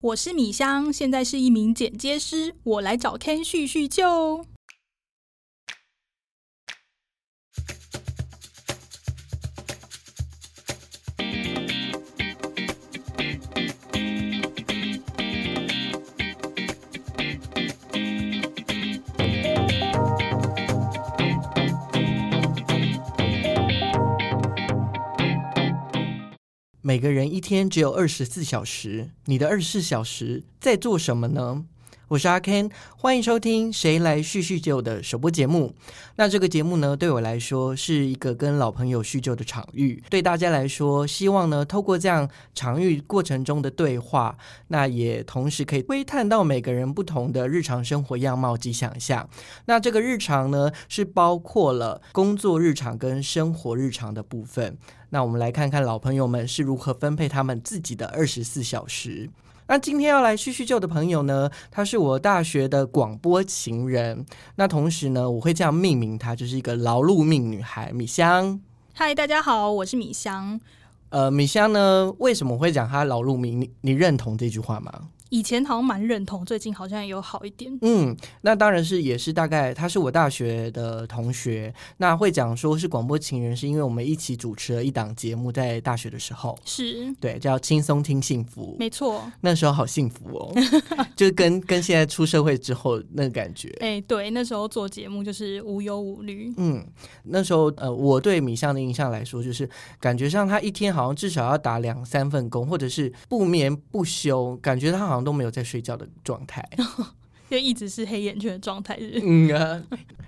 我是米香，现在是一名剪接师，我来找 Ken 叙叙旧。每个人一天只有二十四小时，你的二十四小时在做什么呢？我是阿 Ken，欢迎收听《谁来叙叙旧》的首播节目。那这个节目呢，对我来说是一个跟老朋友叙旧的场域。对大家来说，希望呢，透过这样场域过程中的对话，那也同时可以窥探到每个人不同的日常生活样貌及想象。那这个日常呢，是包括了工作日常跟生活日常的部分。那我们来看看老朋友们是如何分配他们自己的二十四小时。那今天要来叙叙旧的朋友呢，他是我大学的广播情人。那同时呢，我会这样命名她，就是一个劳碌命女孩米香。嗨，大家好，我是米香。呃，米香呢，为什么会讲她劳碌命？你你认同这句话吗？以前好像蛮认同，最近好像有好一点。嗯，那当然是也是大概，他是我大学的同学。那会讲说是广播情人，是因为我们一起主持了一档节目，在大学的时候，是对叫轻松听幸福，没错。那时候好幸福哦，就跟跟现在出社会之后那个感觉。哎，对，那时候做节目就是无忧无虑。嗯，那时候呃，我对米香的印象来说，就是感觉上他一天好像至少要打两三份工，或者是不眠不休，感觉他好像。都没有在睡觉的状态，就一直是黑眼圈的状态。嗯啊，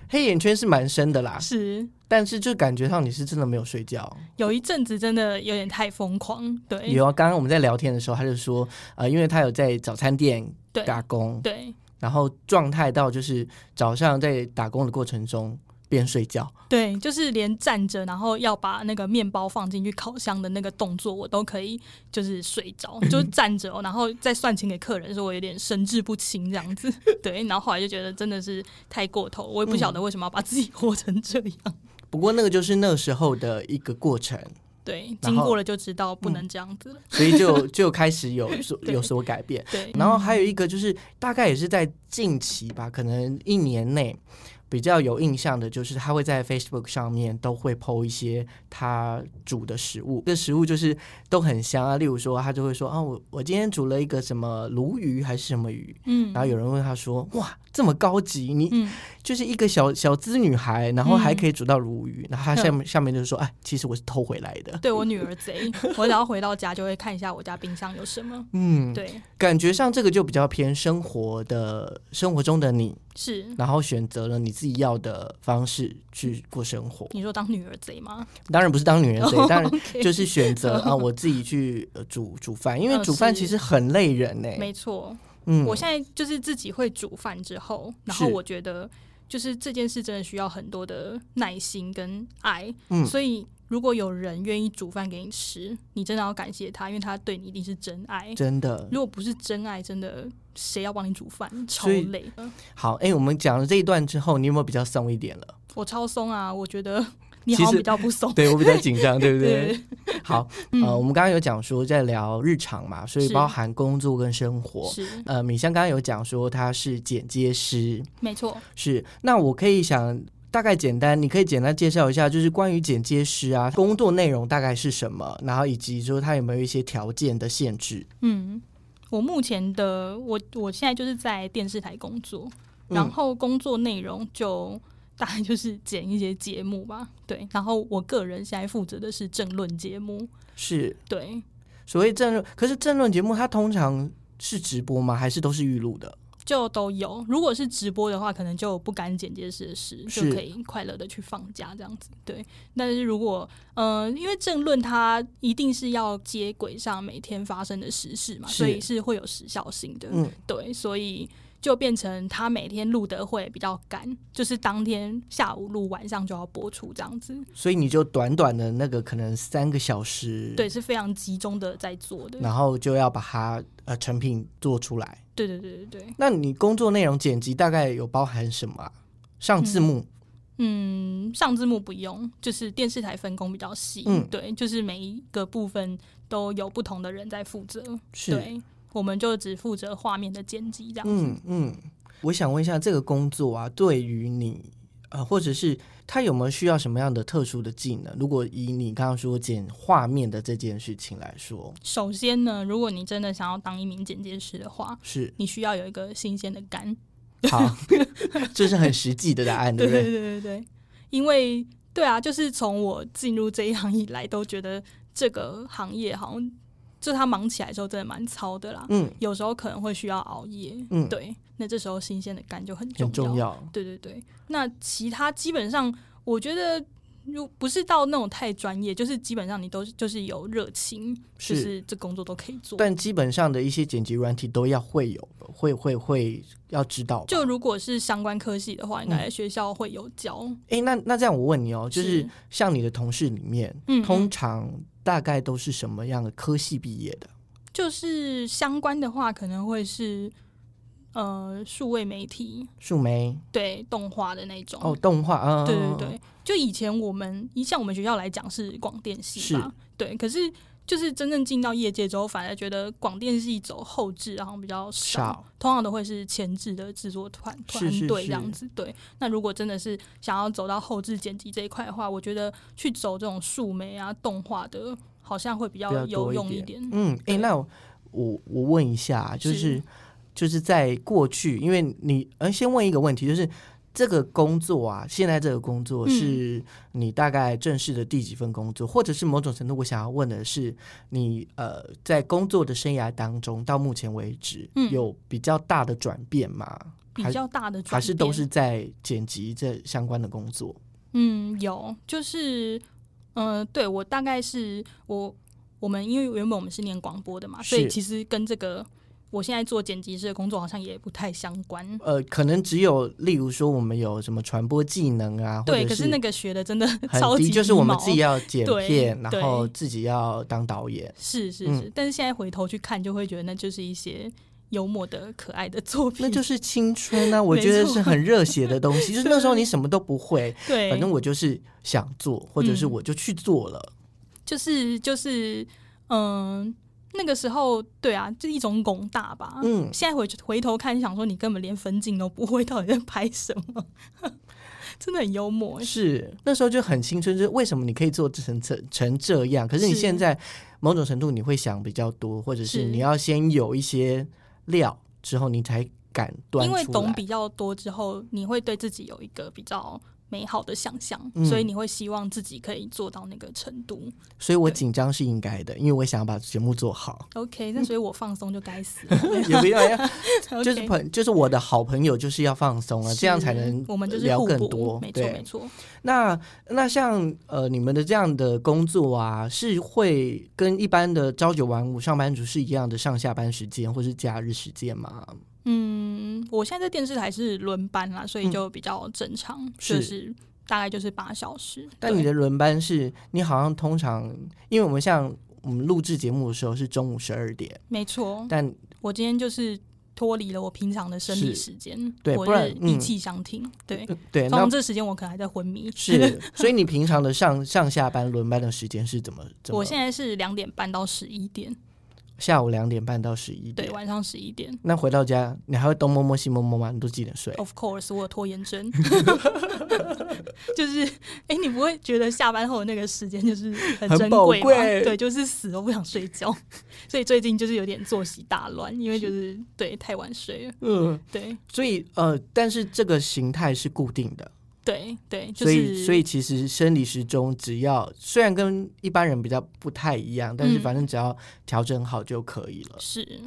黑眼圈是蛮深的啦，是，但是就感觉上你是真的没有睡觉。有一阵子真的有点太疯狂，对。有啊，刚刚我们在聊天的时候，他就说，呃，因为他有在早餐店打工，对，然后状态到就是早上在打工的过程中。边睡觉，对，就是连站着，然后要把那个面包放进去烤箱的那个动作，我都可以，就是睡着，就 站着，然后再算钱给客人的时候，我有点神志不清这样子。对，然后后来就觉得真的是太过头，我也不晓得为什么要把自己 活成这样。不过那个就是那时候的一个过程，对，经过了就知道不能这样子了，所以就就开始有 所有所改变。对，然后还有一个就是大概也是在近期吧，可能一年内。比较有印象的就是他会在 Facebook 上面都会 PO 一些他煮的食物，这食物就是都很香啊。例如说，他就会说啊，我我今天煮了一个什么鲈鱼还是什么鱼，嗯，然后有人问他说，哇，这么高级，你就是一个小小资女孩，然后还可以煮到鲈鱼，然后他下面下面就是说，哎，其实我是偷回来的。对我女儿贼，我只要回到家就会看一下我家冰箱有什么。嗯，对，感觉上这个就比较偏生活的生活中的你。是，然后选择了你自己要的方式去过生活。你说当女儿贼吗？当然不是当女人贼，当然就是选择啊，我自己去煮煮饭，因为煮饭其实很累人呢。没错，嗯，我现在就是自己会煮饭之后，然后我觉得就是这件事真的需要很多的耐心跟爱，嗯，所以。如果有人愿意煮饭给你吃，你真的要感谢他，因为他对你一定是真爱。真的，如果不是真爱，真的谁要帮你煮饭？超累。好，哎，我们讲了这一段之后，你有没有比较松一点了？我超松啊！我觉得 你好像比较不松。对我比较紧张，对不对？好，呃，我们刚刚有讲说在聊日常嘛，所以包含工作跟生活。是，呃，米香刚刚有讲说他是剪接师，没错。是，那我可以想。大概简单，你可以简单介绍一下，就是关于剪接师啊，工作内容大概是什么，然后以及说他有没有一些条件的限制。嗯，我目前的我我现在就是在电视台工作，然后工作内容就大概就是剪一些节目吧。对，然后我个人现在负责的是政论节目。是，对。所谓政论，可是政论节目它通常是直播吗？还是都是预录的？就都有，如果是直播的话，可能就不干剪接师的事，就可以快乐的去放假这样子。对，但是如果呃，因为政论它一定是要接轨上每天发生的时事嘛，所以是会有时效性的。嗯，对，所以就变成他每天录的会比较赶，就是当天下午录，晚上就要播出这样子。所以你就短短的那个可能三个小时，对，是非常集中的在做的，然后就要把它呃成品做出来。对对对对对，那你工作内容剪辑大概有包含什么啊？上字幕？嗯，上字幕不用，就是电视台分工比较细。嗯，对，就是每一个部分都有不同的人在负责。是，我们就只负责画面的剪辑这样子。嗯嗯，我想问一下，这个工作啊，对于你呃，或者是他有没有需要什么样的特殊的技能？如果以你刚刚说剪画面的这件事情来说，首先呢，如果你真的想要当一名剪接师的话，是你需要有一个新鲜的肝。好，这是很实际的答案，对不对？对对对对，因为对啊，就是从我进入这一行以来，都觉得这个行业好像。就他忙起来的时候，真的蛮操的啦。嗯，有时候可能会需要熬夜。嗯，对，那这时候新鲜的肝就很重要。对对对，那其他基本上，我觉得如不是到那种太专业，就是基本上你都就是有热情，就是这工作都可以做。但基本上的一些剪辑软体都要会有，会会会要知道。就如果是相关科系的话，应该学校会有教。哎，那那这样我问你哦，就是像你的同事里面，嗯通常。大概都是什么样的科系毕业的？就是相关的话，可能会是呃，数位媒体、数媒对动画的那种哦，动画啊，对对对。就以前我们一像我们学校来讲是广电系吧，对，可是。就是真正进到业界之后，反而觉得广电系走后置，然后比较少，通常都会是前置的制作团团队这样子。对，那如果真的是想要走到后置剪辑这一块的话，我觉得去走这种数媒啊、动画的，好像会比较有用一点。嗯，哎，那我我问一下，就是就是在过去，因为你呃，先问一个问题，就是。这个工作啊，现在这个工作是你大概正式的第几份工作，或者是某种程度，我想要问的是，你呃在工作的生涯当中，到目前为止有比较大的转变吗？比较大的转变还是都是在剪辑这相关的工作？嗯，有，就是嗯，对我大概是我我们因为原本我们是念广播的嘛，所以其实跟这个。我现在做剪辑师的工作好像也不太相关。呃，可能只有例如说我们有什么传播技能啊，对，可是那个学的真的超级就是我们自己要剪片，然后自己要当导演。是是是，但是现在回头去看，就会觉得那就是一些幽默的、可爱的作品。那就是青春啊！我觉得是很热血的东西。就是那时候你什么都不会，对，反正我就是想做，或者是我就去做了。就是就是嗯。那个时候，对啊，就一种拱大吧。嗯，现在回回头看，想说你根本连分镜都不会，到底在拍什么？真的很幽默。是那时候就很青春，就是为什么你可以做成成成这样？可是你现在某种程度你会想比较多，或者是你要先有一些料之后，你才敢端因为懂比较多之后，你会对自己有一个比较。美好的想象，所以你会希望自己可以做到那个程度。所以我紧张是应该的，因为我想要把节目做好。OK，那所以我放松就该死。也不要呀，就是朋，就是我的好朋友，就是要放松啊，这样才能我们就是聊更多。没错，没错。那那像呃，你们的这样的工作啊，是会跟一般的朝九晚五上班族是一样的上下班时间，或是假日时间吗？嗯，我现在在电视台是轮班啦，所以就比较正常，就是大概就是八小时。但你的轮班是你好像通常，因为我们像我们录制节目的时候是中午十二点，没错。但我今天就是脱离了我平常的生理时间，对，不然一气相听，对对。然后这时间我可能还在昏迷，是。所以你平常的上上下班轮班的时间是怎么？我现在是两点半到十一点。下午两点半到十一点，对，晚上十一点。那回到家，你还会东摸摸西摸摸吗？你都几点睡？Of course，我有拖延症。就是，哎，你不会觉得下班后的那个时间就是很珍贵吗？对，就是死都不想睡觉。所以最近就是有点作息大乱，因为就是对太晚睡了。嗯，对。所以呃，但是这个形态是固定的。对对，所以所以其实生理时钟只要虽然跟一般人比较不太一样，但是反正只要调整好就可以了。是。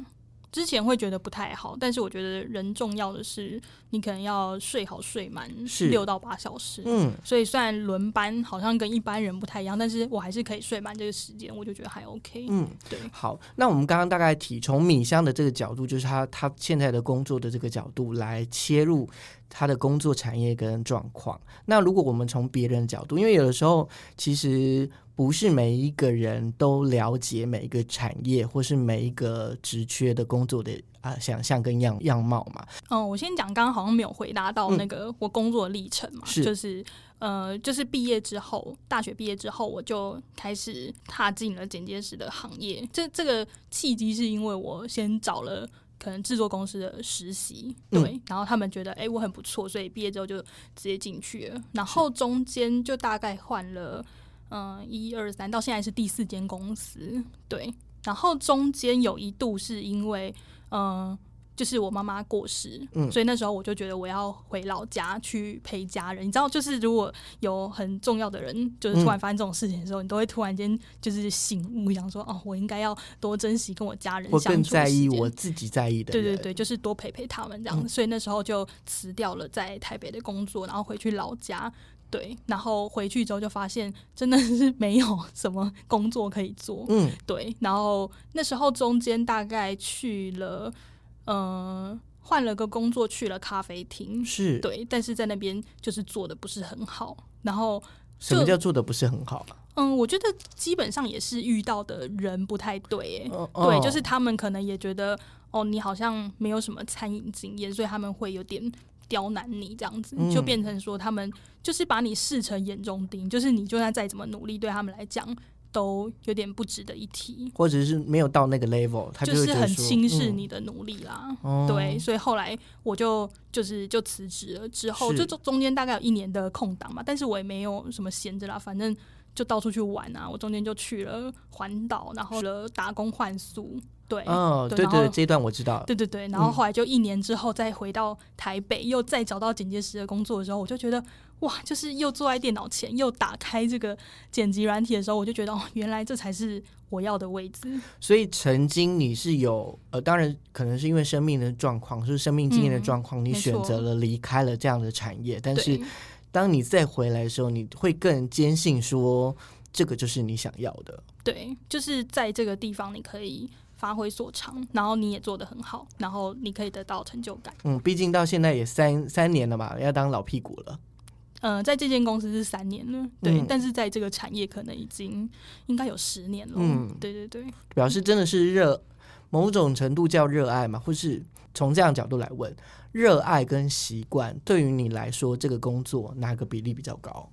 之前会觉得不太好，但是我觉得人重要的是你可能要睡好睡满六到八小时。嗯，所以虽然轮班好像跟一般人不太一样，但是我还是可以睡满这个时间，我就觉得还 OK。嗯，对。好，那我们刚刚大概提从米香的这个角度，就是他他现在的工作的这个角度来切入他的工作产业跟状况。那如果我们从别人的角度，因为有的时候其实不是每一个人都了解每一个产业或是每一个职缺的工作的啊想象跟样样貌嘛。嗯，我先讲，刚刚好像没有回答到那个我工作历程嘛，是就是呃，就是毕业之后，大学毕业之后，我就开始踏进了剪接师的行业。这这个契机是因为我先找了。可能制作公司的实习，对，然后他们觉得哎、我很不错，所以毕业之后就直接进去了。然后中间就大概换了嗯一二三，到现在是第四间公司，对。然后中间有一度是因为嗯。就是我妈妈过世，嗯所以那时候我就觉得我要回老家去陪家人。你知道，就是如果有很重要的人，就是突然发生这种事情的时候，你都会突然间就是醒悟，想说哦，我应该要多珍惜跟我家人或相处我更在意我自己在意的人。对对对，就是多陪陪他们这样。嗯所以那时候就辞掉了在台北的工作，然后回去老家。对，然后回去之后就发现真的是没有什么工作可以做。嗯，对，然后那时候中间大概去了，呃，换了个工作，去了咖啡厅。是。对，但是在那边就是做的不是很好。然后，什么叫做的不是很好啊？嗯，我觉得基本上也是遇到的人不太对、欸，哦对，哦就是他们可能也觉得哦，你好像没有什么餐饮经验，所以他们会有点刁难你这样子，嗯。就变成说他们就是把你视成眼中钉，就是你就算再怎么努力，对他们来讲都有点不值得一提，或者是没有到那个 level，他就是很轻视嗯。你的努力啦。哦。对，所以后来我就就是就辞职了，之后就中中间大概有一年的空档嘛，但是我也没有什么闲着啦，反正就到处去玩啊。我中间就去了环岛，然后了打工换宿，对，哦，对对对，这一段我知道。对对对，然后嗯后来就一年之后再回到台北，又再找到剪接师的工作的时候，我就觉得哇，就是又坐在电脑前，又打开这个剪辑软体的时候，我就觉得哦，原来这才是我要的位置。所以曾经你是有呃，当然可能是因为生命的状况，是生命经验的嗯状况，你选择了离开了这样的产业。但是对当你再回来的时候，你会更坚信说这个就是你想要的。对，就是在这个地方你可以发挥所长，然后你也做得很好，然后你可以得到成就感。嗯，毕竟到现在也三三年了嘛，要当老屁股了。呃，在这间公司是三年了，对，嗯但是在这个产业可能已经应该有十年了。嗯对对对，表示真的是热，某种程度叫热爱嘛，或是从这样角度来问，热爱跟习惯对于你来说，这个工作哪个比例比较高？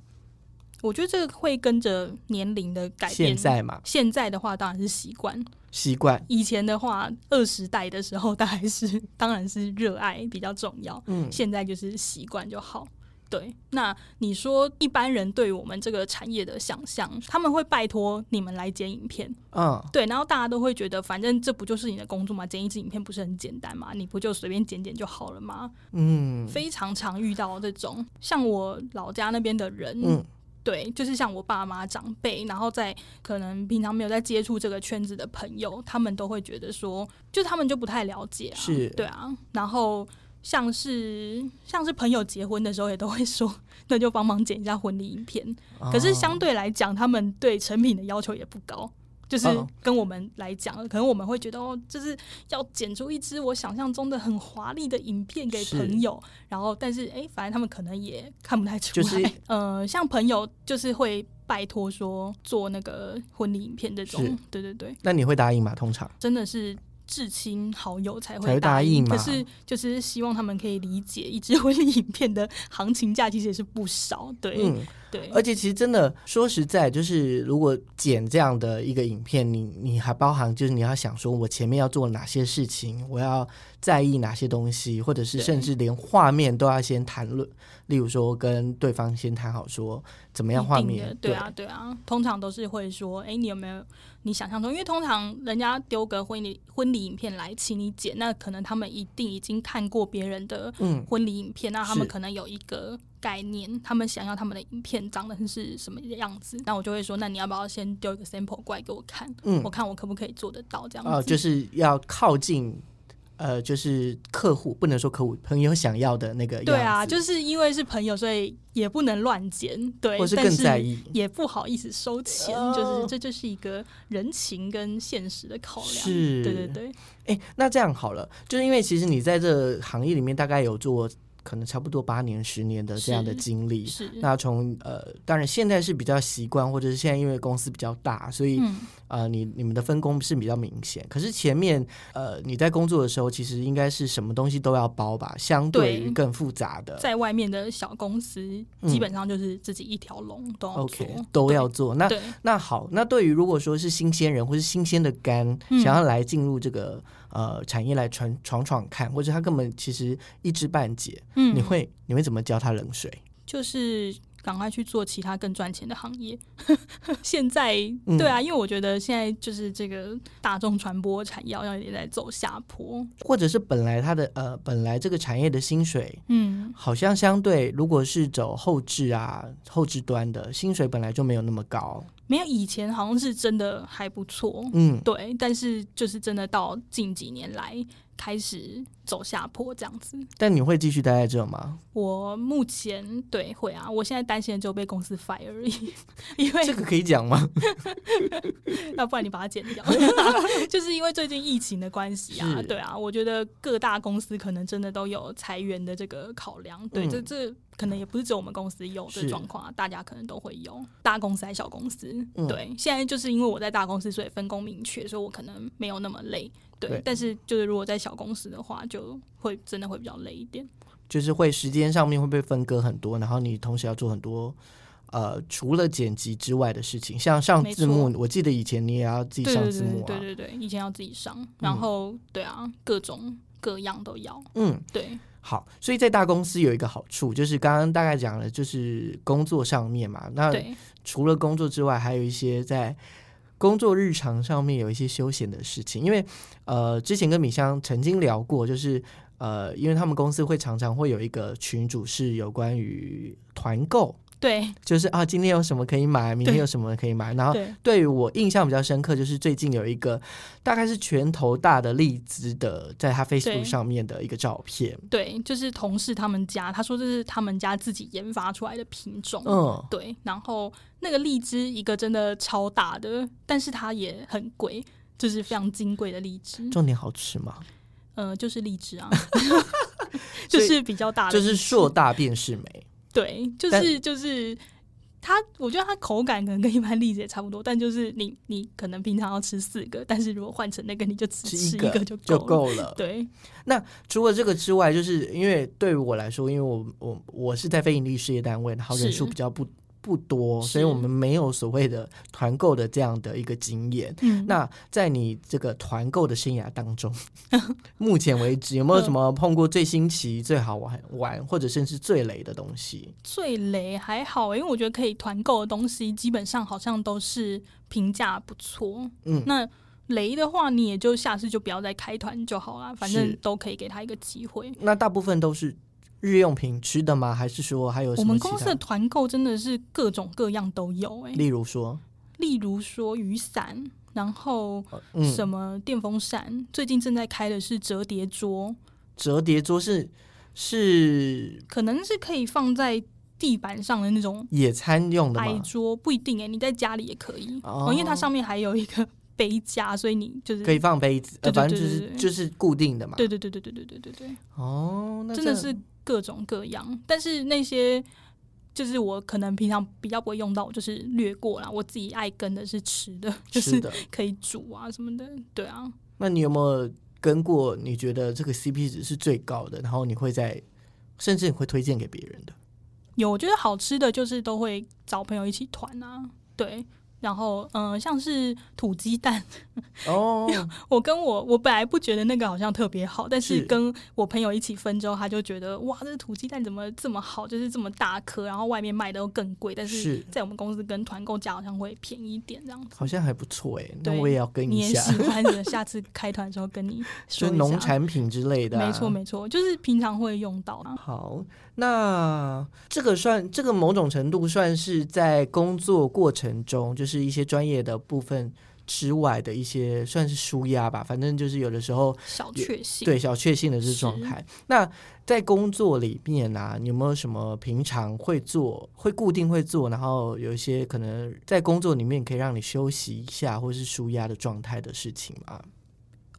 我觉得这个会跟着年龄的改变。现在嘛，现在的话当然是习惯，习惯，以前的话二十代的时候，大概是当然是热爱比较重要，嗯，现在就是习惯就好。对，那你说一般人对我们这个产业的想象，他们会拜托你们来剪影片，嗯，对，然后大家都会觉得，反正这不就是你的工作嘛？剪一支影片不是很简单嘛？你不就随便剪剪就好了吗？嗯，非常常遇到这种，像我老家那边的人，嗯，对，就是像我爸妈长辈，然后在可能平常没有在接触这个圈子的朋友，他们都会觉得说，就他们就不太了解啊，是对啊，然后像是像是朋友结婚的时候，也都会说，那就帮忙剪一下婚礼影片。可是相哦对来讲，他们对成品的要求也不高。就是哦跟我们来讲，可能我们会觉得哦，就是要剪出一支我想象中的很华丽的影片给朋友，然后但是哎、反正他们可能也看不太出来。就是 呃，像朋友就是会拜托说做那个婚礼影片这种，对对对，那你会答应吗？通常真的是至亲好友才才会会答应嘛可是就是希望他们可以理解，一支婚礼影片的行情价其实也是不少，对、嗯，对，而且其实真的说实在，就是如果剪这样的一个影片，你你还包含就是你要想说我前面要做哪些事情，我要在意哪些东西，或者是甚至连画面都要先谈论，例如说跟对方先谈好说怎么样画面，对啊，对啊，通常都是会说，哎、你有没有你想象中？因为通常人家丢个婚礼婚礼影片来请你剪，那可能他们一定已经看过别人的嗯，婚礼影片，那他们可能有一个概念，他们想要他们的影片长得是什么样子。那我就会说，那你要不要先丢一个 sample 过来给我看？嗯我看我可不可以做得到这样子？哦，就是要靠近。呃，就是客户不能说客户朋友想要的那个样子，对啊，就是因为是朋友，所以也不能乱捡，对，或是更在意，也不好意思收钱，哦就是这就是一个人情跟现实的考量。是对对对，哎，那这样好了，就是因为其实你在这行业里面大概有做可能差不多八年、十年的这样的经历。是，那从呃，当然现在是比较习惯，或者是现在因为公司比较大，所以、嗯，呃，你你们的分工是比较明显。可是前面呃，你在工作的时候，其实应该是什么东西都要包吧，相对于更复杂的。在外面的小公司，嗯基本上就是自己一条龙都要做 OK，都要做。那对，那好，那对于如果说是新鲜人或是新鲜的肝，嗯想要来进入这个呃产业来闯闯闯看，或者他根本其实一知半解，嗯，你会你会怎么浇他冷水？就是赶快去做其他更赚钱的行业。现在嗯对啊，因为我觉得现在就是这个大众传播产业好像也在走下坡。或者是本来他的呃本来这个产业的薪水嗯，好像相对，如果是走后置啊后置端的薪水本来就没有那么高，没有以前好像是真的还不错，嗯，对，但是就是真的到近几年来开始走下坡这样子。但你会继续待在这吗？我目前对会啊，我现在担心的只有被公司 fire 而已，因为这个可以讲吗？要不然你把它剪掉，就是因为最近疫情的关系啊，对啊，我觉得各大公司可能真的都有裁员的这个考量，对，嗯这这可能也不是只有我们公司有是的状况啊，大家可能都会有，大公司还是小公司，嗯对，现在就是因为我在大公司，所以分工明确，所以我可能没有那么累，对，对但是就是如果在小公司的话，就会真的会比较累一点，就是会时间上面会被分割很多，然后你同时要做很多。呃，除了剪辑之外的事情，像上字幕，我记得以前你也要自己上字幕啊。对对对，以前要自己上，然后、对啊，各种各样都要，嗯，对，好，所以在大公司有一个好处，就是刚刚大概讲了，就是工作上面嘛。那，除了工作之外，还有一些在工作日常上面有一些休闲的事情。因为呃，之前跟米香曾经聊过，就是呃，因为他们公司会常常会有一个群主是有关于团购，对就是啊，今天有什么可以买，明天有什么可以买。然后对，对于我印象比较深刻，就是最近有一个大概是拳头大的荔枝的，在他 Facebook 上面的一个照片。对，就是同事他们家，他说这是他们家自己研发出来的品种。嗯，对，然后那个荔枝一个真的超大的，但是它也很贵，就是非常金贵的荔枝。重点好吃吗？呃，就是荔枝啊，就是比较大的，就是硕大便是美。对，就是就是它，我觉得它口感可能跟一般栗子也差不多，但就是你你可能平常要吃四个，但是如果换成那个，你就只吃吃一个个就就够了。对，除了这个之外，就是因为对于我来说，因为我我我是在非盈利事业单位，然后人数比较不不多，所以我们没有所谓的团购的这样的一个经验。嗯，那在你这个团购的生涯当中，目前为止有没有什么碰过最新奇、最好玩玩，或者甚至最雷的东西？最雷还好，因为我觉得可以团购的东西，基本上好像都是评价不错。嗯，那雷的话，你也就下次就不要再开团就好了，反正都可以给他一个机会。那大部分都是日用品吃的吗？还是说还有什我们公司的？团购真的是各种各样都有诶、例如说，例如说雨伞，然后嗯，什么电风扇，最近正在开的是折叠桌，折叠桌是是可能是可以放在地板上的那种野餐用的吗？矮桌，不一定哎、你在家里也可以哦哦因为它上面还有一个杯架，所以你就是可以放杯子，呃，对对反正就是就是固定的嘛。对对对对对对对对对，哦，那真的是各种各样。但是那些就是我可能平常比较不会用到，我就是略过啦。我自己爱跟的是吃的，就是。可以煮啊什么的。对啊，那你有没有跟过？你觉得这个 CP 值是最高的，然后你会在，甚至你会推荐给别人的？有我觉得好吃的就是都会找朋友一起团啊。对。然后，嗯、像是土鸡蛋，哦，我跟我我本来不觉得那个好像特别好，但是是跟我朋友一起分之后，他就觉得哇，这个土鸡蛋怎么这么好，就是这么大颗，然后外面卖的又更贵，但是是在我们公司跟团购价好像会便宜一点这样子。好像还不错哎。那对我也要跟你也一下，喜欢的，下次开团的时候跟你说就一下。农产品之类的、啊。没错没错，就是平常会用到啊。好，那这个算这个某种程度算是在工作过程中，就是一些专业的部分之外的一些算是舒压吧。反正就是有的时候小确幸。对小确幸的这是状态。那在工作里面啊，你有没有什么平常会做、会固定会做，然后有一些可能在工作里面可以让你休息一下或是舒压的状态的事情吗？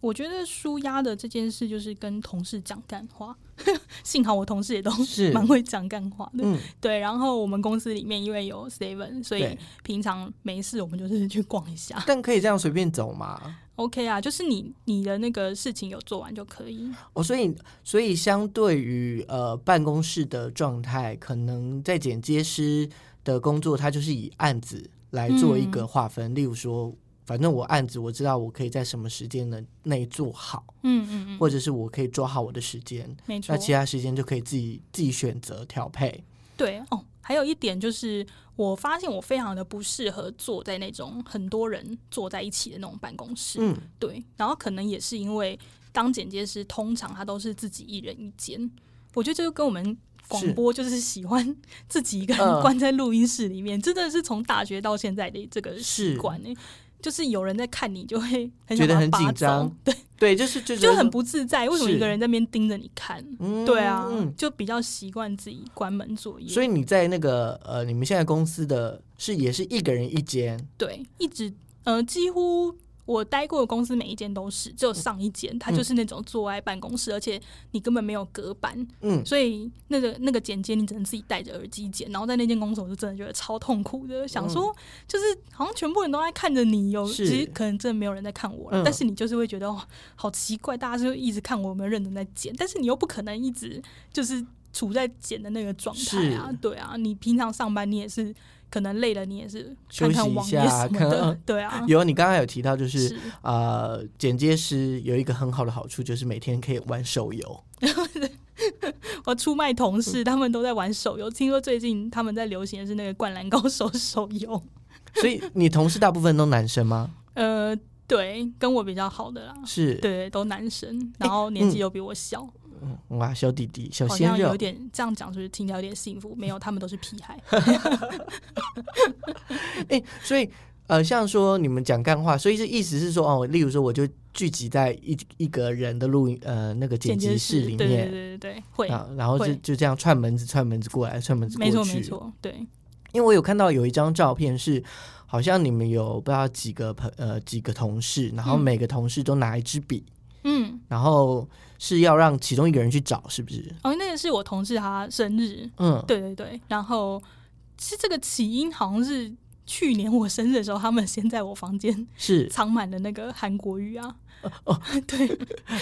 我觉得舒压的这件事就是跟同事讲干话，幸好我同事也都是蛮会讲干话的。嗯，对，然后我们公司里面因为有 Seven，所以平常没事我们就是去逛一下。但可以这样随便走吗？OK 啊，就是你你的那个事情有做完就可以。哦，所以所以相对于呃办公室的状态，可能在剪接师的工作，它就是以案子来做一个划分。例如说，反正我案子我知道我可以在什么时间的内做好，嗯嗯嗯，或者是我可以抓好我的时间，没错那。其他时间就可以自己自己选择调配。对哦，还有一点就是，我发现我非常的不适合坐在那种很多人坐在一起的那种办公室。嗯，对，然后可能也是因为当剪接师，通常他都是自己一人一间。我觉得这就跟我们广播就是喜欢自己一个人嗯关在录音室里面，真的是从大学到现在的这个习惯呢。就是有人在看你，就会很觉得很紧张，对，对，就是就就很不自在。为什么一个人在那边盯着你看？嗯对啊，嗯就比较习惯自己关门作业。所以你在那个呃，你们现在公司的是也是一个人一间，对，一直呃，几乎我待过的公司每一间都是，只有上一间它就是那种坐在办公室，而且你根本没有隔板，嗯，所以那个那个剪接你只能自己戴着耳机剪。然后在那间公司，我就真的觉得超痛苦的，想说就是好像全部人都在看着你，有其实可能真的没有人在看我了，嗯。但是你就是会觉得哦，好奇怪，大家就一直看我有没有认真在剪，但是你又不可能一直就是处在剪的那个状态啊，对啊，你平常上班你也是。可能累了，你也是休息一下看什么的看，对啊，有你刚刚有提到，就是是呃，剪接师有一个很好的好处，就是每天可以玩手游。我出卖同事，他们都在玩手游。听说最近他们在流行的是那个《灌篮高手》手游。所以你同事大部分都男生吗？呃，对，跟我比较好的啦，是，对，都男生，然后年纪又比我小，嗯哇，小弟弟、小鲜肉有，点这样讲，是不是听起来有点幸福？没有，他们都是屁孩。哎、所以呃，像说你们讲干话，所以这意思是说，哦，例如说我就聚集在一一个人的录音呃那个剪辑室里对对面。对对对，会，啊，然后就就这样串门子串门子过来，串门子过去。没错没。错，对，因为我有看到有一张照片是，好像你们有不知道几个朋呃几个同事，然后嗯每个同事都拿一支笔，嗯，然后是要让其中一个人去找，是不是？哦，那个是我同事他生日，嗯，对对对，然后其实这个起因好像是去年我生日的时候，他们先在我房间是。藏满了那个韩国语啊，哦 对，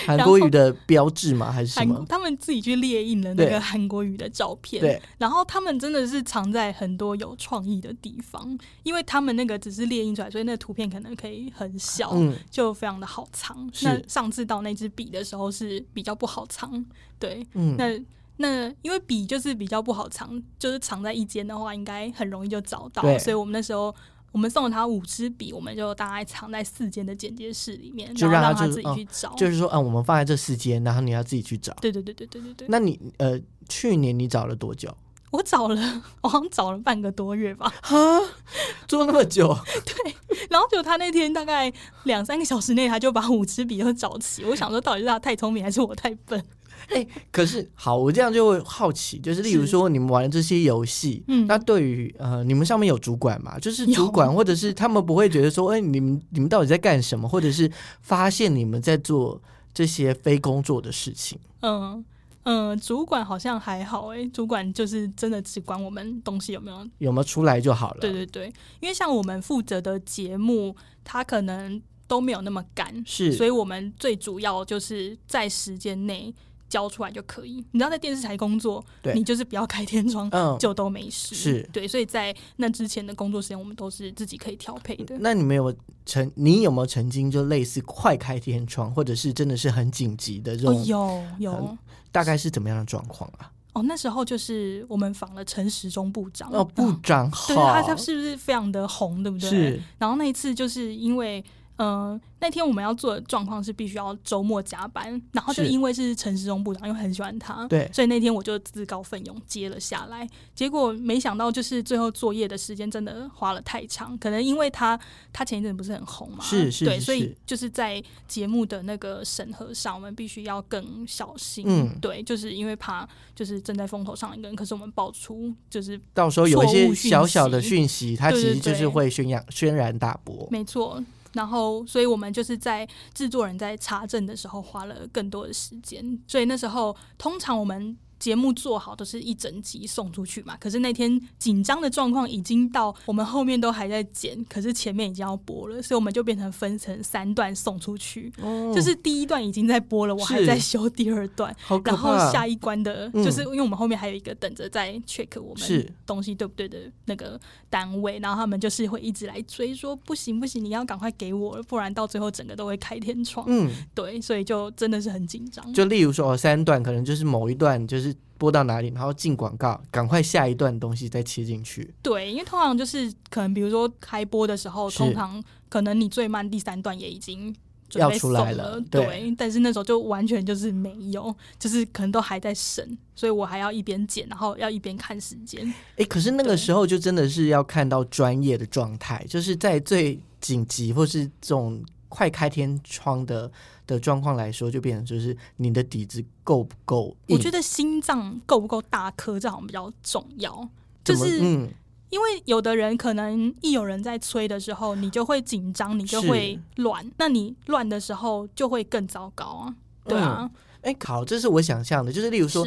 韩国语的标志吗？还是什韩么？他们自己去列印了那个韩国语的照片，对，然后他们真的是藏在很多有创意的地方，因为他们那个只是列印出来，所以那个图片可能可以很小，嗯，就非常的好藏。那上次到那支笔的时候是比较不好藏，对，嗯，那。那因为笔就是比较不好藏，就是藏在一间的话，应该很容易就找到对。所以我们那时候我们送了他五支笔，我们就大概藏在四间的剪接室里面，就让他自己去找。就是说，嗯，我们放在这四间，然后你要自己去找。对对对对对对对。那你呃，去年你找了多久？我找了，我好像找了半个多月吧。哈，做那么久？对然后就他那天大概两三个小时内，他就把五支笔都找齐。我想说，到底是他太聪明，还是我太笨？哎、可是好，我这样就会好奇，就是例如说你们玩这些游戏，嗯那对于呃你们上面有主管嘛？就是主管或者是他们不会觉得说，哎、你们你们到底在干什么？或者是发现你们在做这些非工作的事情？嗯嗯，主管好像还好哎、主管就是真的只管我们东西有没有。有没有出来就好了？对对对，因为像我们负责的节目，他可能都没有那么赶，是，所以我们最主要就是在时间内交出来就可以。你知道，在电视台工作，对你就是不要开天窗。嗯，就都没事，是对，所以在那之前的工作时间，我们都是自己可以调配的。那你们有曾你有没有曾经就类似快开天窗，或者是真的是很紧急的这哦种，，有有很大概是怎么样的状况啊？哦，那时候就是我们访了陈时中部长哦，部嗯长对他，他是不是非常的红，对不对？。是然后那一次就是因为，嗯、那天我们要做的状况是必须要周末加班，然后就因为是陈时中部长，因为很喜欢他，对。所以那天我就自告奋勇接了下来。结果没想到就是最后作业的时间真的花了太长，可能因为他他前一阵不是很红嘛，对，是是对所以就是在节目的那个审核上，我们必须要更小心。嗯。对，就是因为怕就是正在风头上一个人，可是我们爆出就是到时候有一些小小的息讯息，它其实就是对会宣扬轩然大波。没错，然后，所以我们就是在制作人在查证的时候花了更多的时间，所以那时候通常我们。节目做好都是一整集送出去嘛，可是那天紧张的状况已经到我们后面都还在剪，可是前面已经要播了，所以我们就变成分成三段送出去。哦，就是第一段已经在播了，我还在修第二段，然后下一关的，就是因为我们后面还有一个等着在 check 我们东西对不对的那个单位，然后他们就是会一直来追说不行不行，你要赶快给我，不然到最后整个都会开天窗。嗯，对，所以就真的是很紧张。就例如说三段，可能就是某一段就是。播到哪里，然后进广告，赶快下一段东西再切进去。对，因为通常就是可能，比如说开播的时候，通常可能你最慢第三段也已经要出来了，对。但是那时候就完全就是没有，就是可能都还在审，所以我还要一边剪，然后要一边看时间。哎，可是那个时候就真的是要看到专业的状态，就是在最紧急或是这种快开天窗的。的状况来说，就变成就是你的底子够不够？我觉得心脏够不够大颗，这好像比较重要。就是嗯，因为有的人可能一有人在催的时候，你就会紧张，你就会乱。那你乱的时候就会更糟糕啊！对啊，哎，好，这是我想象的，就是例如说，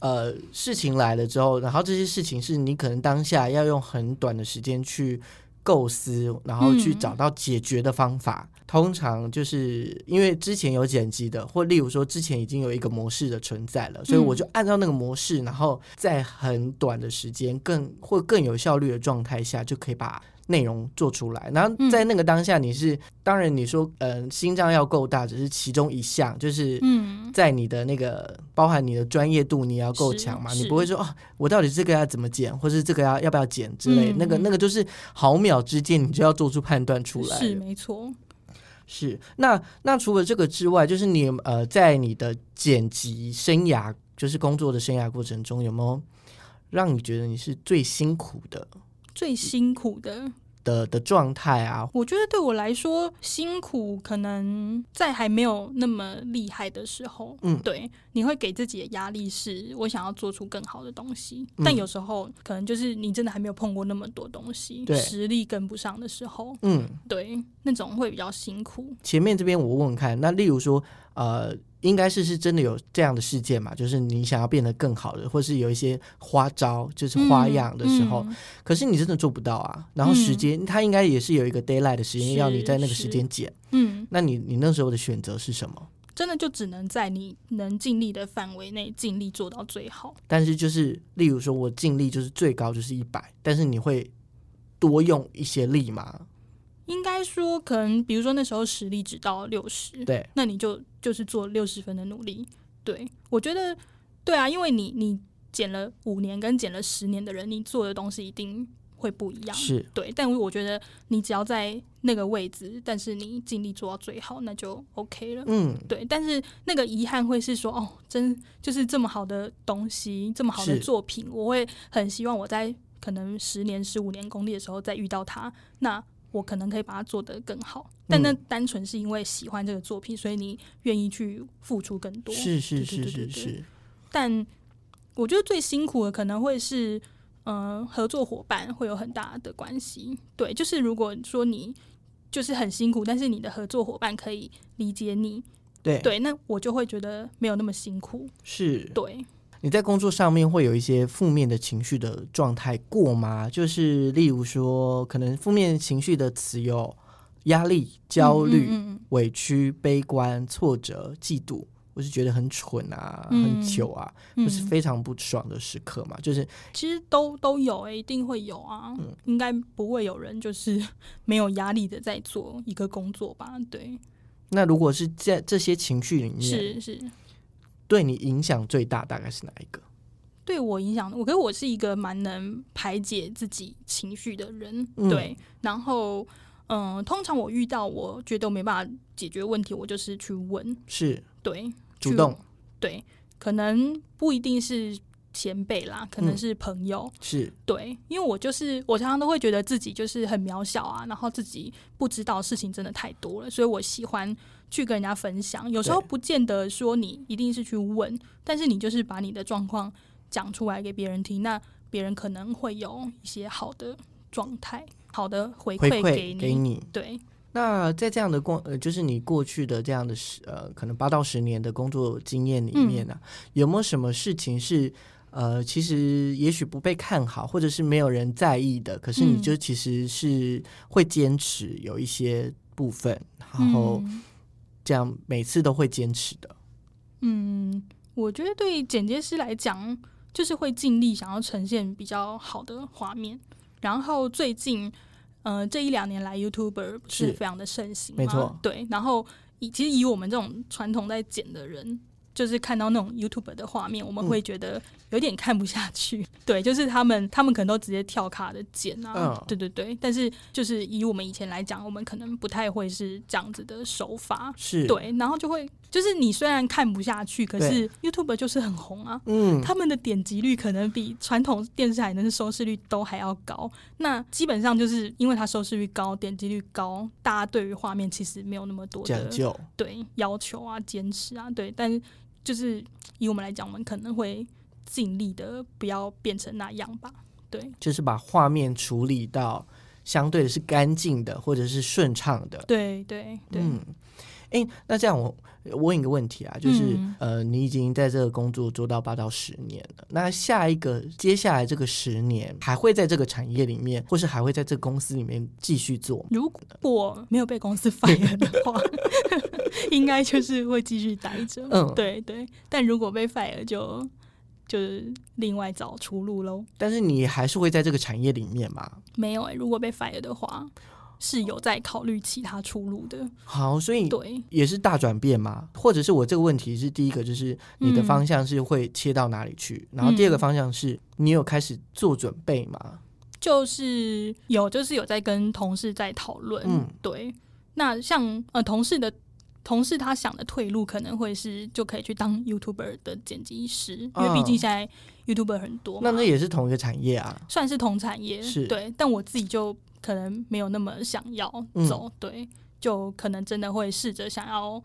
呃，事情来了之后，然后这些事情是你可能当下要用很短的时间去构思，然后去找到解决的方法。通常就是因为之前有剪辑的，或例如说之前已经有一个模式的存在了，所以我就按照那个模式，然后在很短的时间、更或更有效率的状态下，就可以把内容做出来。然后在那个当下，你是当然你说，嗯，心脏要够大，只是其中一项，就是嗯，在你的那个包含你的专业度，你要够强嘛，你不会说哦，我到底这个要怎么剪，或是这个要要不要剪之类，那个那个就是毫秒之间，你就要做出判断出来，是没错。是，那那除了这个之外，就是你呃，在你的剪辑生涯，就是工作的生涯过程中，有没有让你觉得你是最辛苦的？最辛苦的。的的状态啊，我觉得对我来说辛苦，可能在还没有那么厉害的时候，嗯，对，你会给自己的压力是，我想要做出更好的东西，但有时候可能就是你真的还没有碰过那么多东西，实力跟不上的时候，嗯，对，那种会比较辛苦。前面这边我问问看，那例如说，呃。应该是是真的有这样的事件嘛？就是你想要变得更好的，或是有一些花招，就是花样的时候，可是你真的做不到啊。然后时间，它应该也是有一个 d a y l i g h t 的时间，要你在那个时间减。嗯，那你你那时候的选择是什么？真的就只能在你能尽力的范围内尽力做到最好。但是就是，例如说我尽力就是最高就是一百，但是你会多用一些力吗？应该说，可能比如说那时候实力只到六十，对，那你就就是做六十分的努力。对我觉得，对啊，因为你你减了五年跟减了十年的人，你做的东西一定会不一样。是对，但我觉得你只要在那个位置，但是你尽力做到最好，那就 OK 了。嗯，对。但是那个遗憾会是说，哦，真就是这么好的东西，这么好的作品，我会很希望我在可能十年、十五年功力的时候再遇到它。那我可能可以把它做得更好，但那单纯是因为喜欢这个作品，所以你愿意去付出更多。是是是是是。但我觉得最辛苦的可能会是，嗯，合作伙伴会有很大的关系。对，就是如果说你就是很辛苦，但是你的合作伙伴可以理解你，对对，那我就会觉得没有那么辛苦。是，对。你在工作上面会有一些负面的情绪的状态过吗？就是例如说，可能负面情绪的词有压力、焦虑、委屈、悲观、挫折、嫉妒，我是觉得很蠢啊，很糗啊，就是非常不爽的时刻嘛。就是其实都都有诶，一定会有啊。应该不会有人就是 没有压力的在做一个工作吧？对。那如果是在这些情绪里面，是是。对你影响最大大概是哪一个？对我影响，我觉得我是一个蛮能排解自己情绪的人。对，然后嗯，通常我遇到我觉得我没办法解决问题，我就是去问，是对主动，对，可能不一定是。前辈啦，可能是朋友，是对，因为我就是我常常都会觉得自己就是很渺小啊，然后自己不知道事情真的太多了，所以我喜欢去跟人家分享。有时候不见得说你一定是去问，但是你就是把你的状况讲出来给别人听，那别人可能会有一些好的状态、好的回馈给你。对，那在这样的过呃，就是你过去的这样的十呃，可能八到十年的工作经验里面呢、有没有什么事情是呃，其实也许不被看好，或者是没有人在意的，可是你嗯。就其实是会坚持有一些部分，然后嗯这样每次都会坚持的。嗯，我觉得对剪接师来讲，就是会尽力想要呈现比较好的画面。然后最近，呃，这一两年来，YouTuber 是是非常的盛行嘛，没错对。然后以其实以我们这种传统在剪的人，就是看到那种 YouTuber 的画面，我们嗯会觉得有点看不下去。对，就是他们他们可能都直接跳卡的剪啊，嗯对对对。但是就是以我们以前来讲，我们可能不太会是这样子的手法。是，，对，然后就会就是你虽然看不下去，可是 YouTube 就是很红啊，嗯，他们的点击率可能比传统电视台的收视率都还要高。那基本上就是因为它收视率高、点击率高，大家对于画面其实没有那么多的讲究对要求啊、坚持啊，对。但是就是以我们来讲，我们可能会尽力的不要变成那样吧。对就是把画面处理到相对的是干净的，或者是顺畅的。对对对，嗯，哎，那这样我我问一个问题啊，就是、嗯呃，你已经在这个工作做到八到十年了，那下一个接下来这个十年还会在这个产业里面，或是还会在这个公司里面继续做？如果没有被公司 fire 的话，应该就是会继续待着。嗯对对。但如果被 fire 就就是另外找出路喽。但是你还是会在这个产业里面嘛？没有哎、如果被 fire 的话，是有在考虑其他出路的。好，所以对，也是大转变嘛？或者是我这个问题是第一个，就是你的嗯方向是会切到哪里去？然后第二个嗯方向是你有开始做准备吗？就是有就是有在跟同事在讨论。嗯对。那像呃同事的。同事他想的退路可能会是就可以去当 YouTuber 的剪辑师，因为毕竟嗯现在 YouTuber 很多嘛。那那也是同一个产业啊。算是同产业，是对，但我自己就可能没有那么想要嗯走，对，就可能真的会试着想要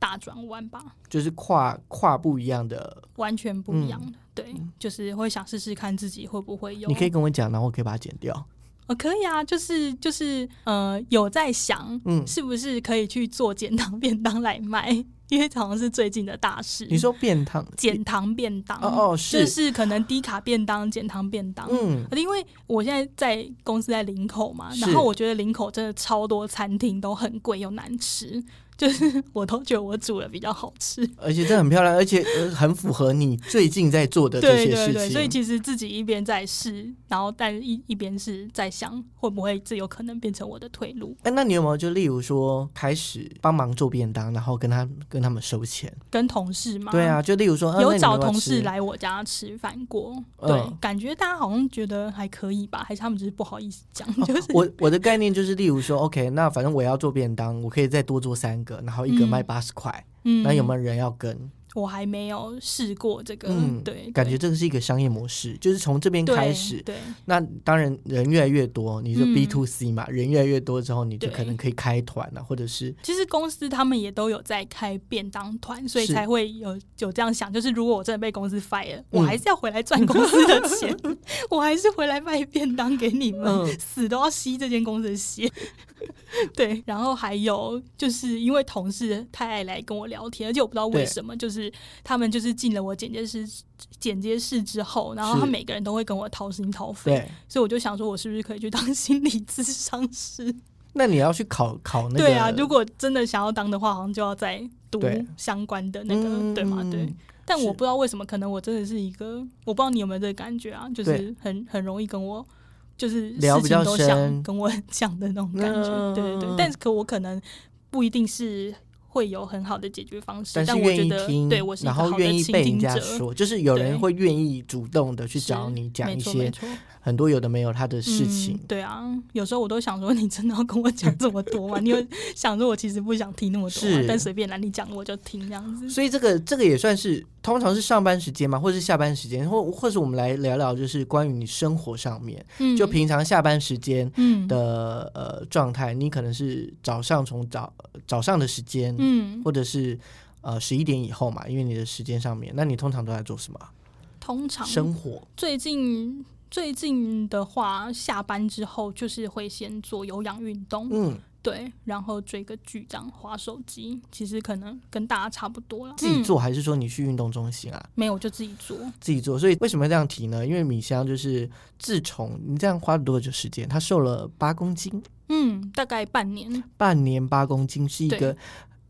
大转弯吧，就是跨跨不一样的，完全不一样的，对，就是会想试试看自己会不会有，嗯你可以跟我讲，然后我可以把它剪掉。呃，可以啊，就是就是呃，有在想，嗯。是不是可以去做减糖便当来卖，因为好像是最近的大事。你说便当减糖便当哦哦就是是可能低卡便当、减糖便当，嗯。因为我现在在公司在林口嘛，然后我觉得林口真的超多餐厅都很贵又难吃，就是我都觉得我煮的比较好吃。而且这很漂亮，而且、呃、很符合你最近在做的这些事情。对对对，所以其实自己一边在试，然后但一一边是在想会不会这有可能变成我的退路。哎，那你有没有就例如说开始帮忙做便当，然后跟他跟他们收钱？跟同事嘛，对啊，就例如说，啊、有找同事来我家吃饭过，嗯对，感觉大家好像觉得还可以吧，还是他们只是不好意思讲，就是我我的概念就是，例如说，OK，那反正我要做便当，我可以再多做三个，然后一个嗯卖八十块，嗯，那有没有人要跟？我还没有试过这个，嗯，对，感觉这个是一个商业模式，就是从这边开始。对。那当然，人越来越多，你说嗯。B to C 嘛，人越来越多之后，你就可能可以开团了、或者是其实公司他们也都有在开便当团，所以才会有有这样想，就是如果我真的被公司 fire，、嗯。我还是要回来赚公司的钱，我还是回来卖便当给你们，嗯死都要吸这间公司的血。对，然后还有就是因为同事太爱来跟我聊天，而且我不知道为什么，就是他们就是进了我剪接室剪接室之后，然后他每个人都会跟我掏心掏肺，所以我就想说，我是不是可以去当 心理咨商师？那你要去考考那个？对啊，如果真的想要当的话，好像就要再读相关的那个，嗯对吗？对。但我不知道为什么，可能我真的是一个，我不知道你有没有这个感觉啊，就是很很容易跟我，就是事情都想跟我 讲的那种感觉，对对。但是可我可能不一定是会有很好的解决方式，但是愿意听，对我是一个然后好的愿意被人倾听者。家说，就是有人会愿意主动的去找你讲一些很多有的没有他的事情嗯。对啊，有时候我都想说，你真的要跟我讲这么多吗？你有想说，我其实不想听那么多啊、是但随便来你讲我就听这样子。所以这个这个也算是通常是上班时间嘛，或者是下班时间，或或是我们来聊聊，就是关于你生活上面，嗯。就平常下班时间嗯。的呃状态，你可能是早上从早早上的时间，嗯，或者是呃十一点以后嘛，因为你的时间上面，那你通常都在做什么？啊？通常生活。最近最近的话，下班之后就是会先做有氧运动。嗯，对，然后追个剧这样划手机，其实可能跟大家差不多了。自己嗯做还是说你去运动中心啊？没有就自己做，自己做，所以为什么这样提呢？因为米香就是自从你这样花了多久时间？她瘦了八公斤，嗯，大概半年。半年八公斤是一个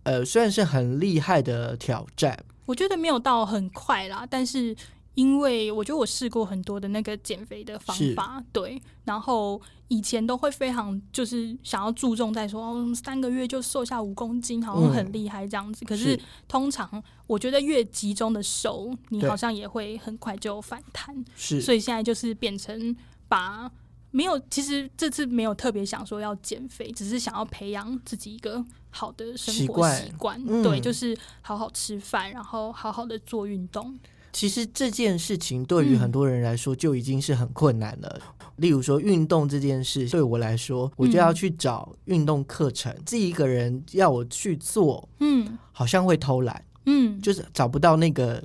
呃，虽然是很厉害的挑战，我觉得没有到很快啦，但是因为我觉得我试过很多的那个减肥的方法，对，然后以前都会非常就是想要注重在说，哦，三个月就瘦下五公斤，好像很厉害这样子。可是通常我觉得越集中的瘦，你好像也会很快就反弹，是所以现在就是变成把。没有，其实这次没有特别想说要减肥，只是想要培养自己一个好的生活习惯习惯。嗯对，就是好好吃饭，然后好好的做运动。其实这件事情对于嗯。很多人来说就已经是很困难了。例如说运动这件事，对我来说，我就要嗯去找运动课程，自己一个人要我去做，嗯。好像会偷懒，嗯，就是找不到那个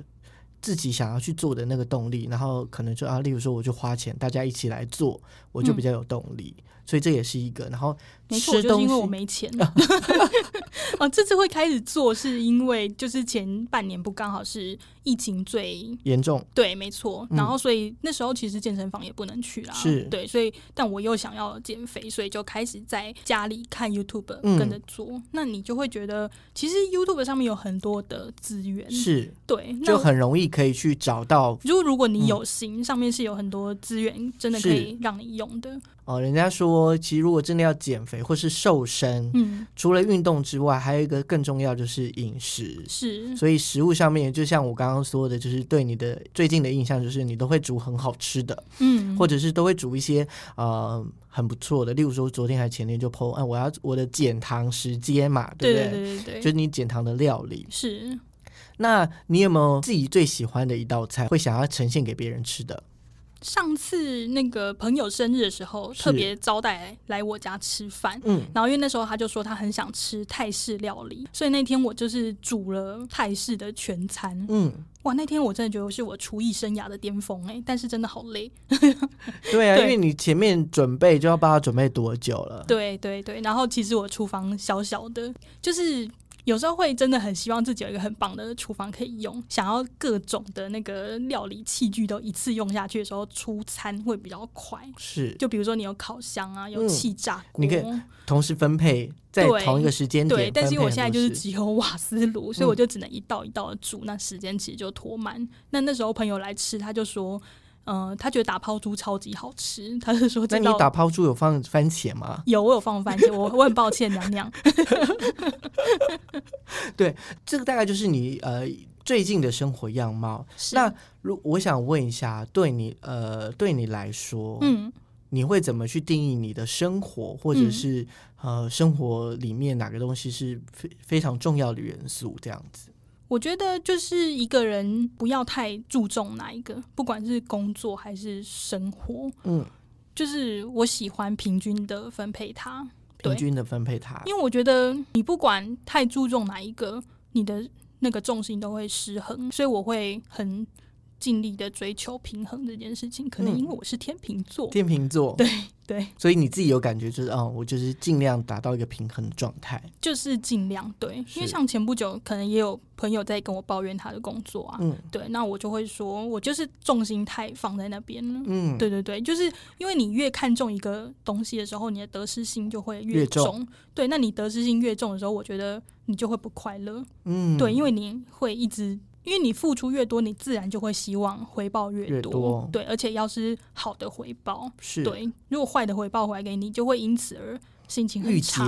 自己想要去做的那个动力，然后可能就啊，例如说我就花钱，大家一起来做，我就比较有动力。所以这也是一个，然后没错，吃东西就是因为我没钱。哦，这次会开始做，是因为就是前半年不刚好是疫情最严重，对，没错。嗯然后所以那时候其实健身房也不能去啦，是对，所以但我又想要减肥，所以就开始在家里看 YouTube 嗯跟着做。那你就会觉得，其实 YouTube 上面有很多的资源，是对，就很容易可以去找到如果如果你嗯有心，上面是有很多资源，真的可以让你用的。哦。人家说，其实如果真的要减肥或是瘦身，嗯，除了运动之外，还有一个更重要就是饮食。是，所以食物上面，就像我刚刚说的，就是对你的最近的印象，就是你都会煮很好吃的，嗯，或者是都会煮一些呃很不错的。例如说，昨天还前天就 PO，哎、我要我的减糖时间嘛，对对不对对对对，就是你减糖的料理。是。那你有没有自己最喜欢的一道菜，会想要呈现给别人吃的？上次那个朋友生日的时候，特别招待来我家吃饭。嗯，然后因为那时候他就说他很想吃泰式料理，所以那天我就是煮了泰式的全餐。嗯，哇，那天我真的觉得是我厨艺生涯的巅峰哎、但是真的好累。对啊，对因为你前面准备就要帮他准备多久了？对对对，然后其实我厨房小小的，就是有时候会真的很希望自己有一个很棒的厨房可以用，想要各种的那个料理器具都一次用下去的时候，出餐会比较快。是，就比如说你有烤箱啊，有嗯气炸锅，你可以同时分配在同一个时间点对，但是因为我现在就是只有瓦斯炉，所以嗯我就只能一道一道的煮，那时间其实就拖慢。那那时候朋友来吃，他就说，呃，他觉得打抛猪超级好吃，他是说那你打抛猪有放番茄吗？有我有放番茄，我我很抱歉娘娘。对这个大概就是你呃最近的生活样貌。那如我想问一下，对你呃对你来说，嗯，你会怎么去定义你的生活，或者嗯是、呃生活里面哪个东西是非非常重要的元素？这样子，我觉得就是一个人不要太注重哪一个，不管是工作还是生活，嗯，就是我喜欢平均的分配它。平均的分配它。因为我觉得你不管太注重哪一个，你的那个重心都会失衡，所以我会很尽力的追求平衡这件事情。可能嗯因为我是天秤座，天秤座，对对，所以你自己有感觉就是，哦，我就是尽量达到一个平衡的状态。就是尽量对。因为像前不久，可能也有朋友在跟我抱怨他的工作啊，嗯对，那我就会说，我就是重心太放在那边了。嗯，对对对，就是因为你越看重一个东西的时候，你的得失心就会越重重。对，那你得失心越重的时候，我觉得你就会不快乐。嗯，对，因为你会一直，因为你付出越多，你自然就会希望回报越越多对，而且要是好的回报，是对，如果坏的回报回来给你，就会因此而心情很差。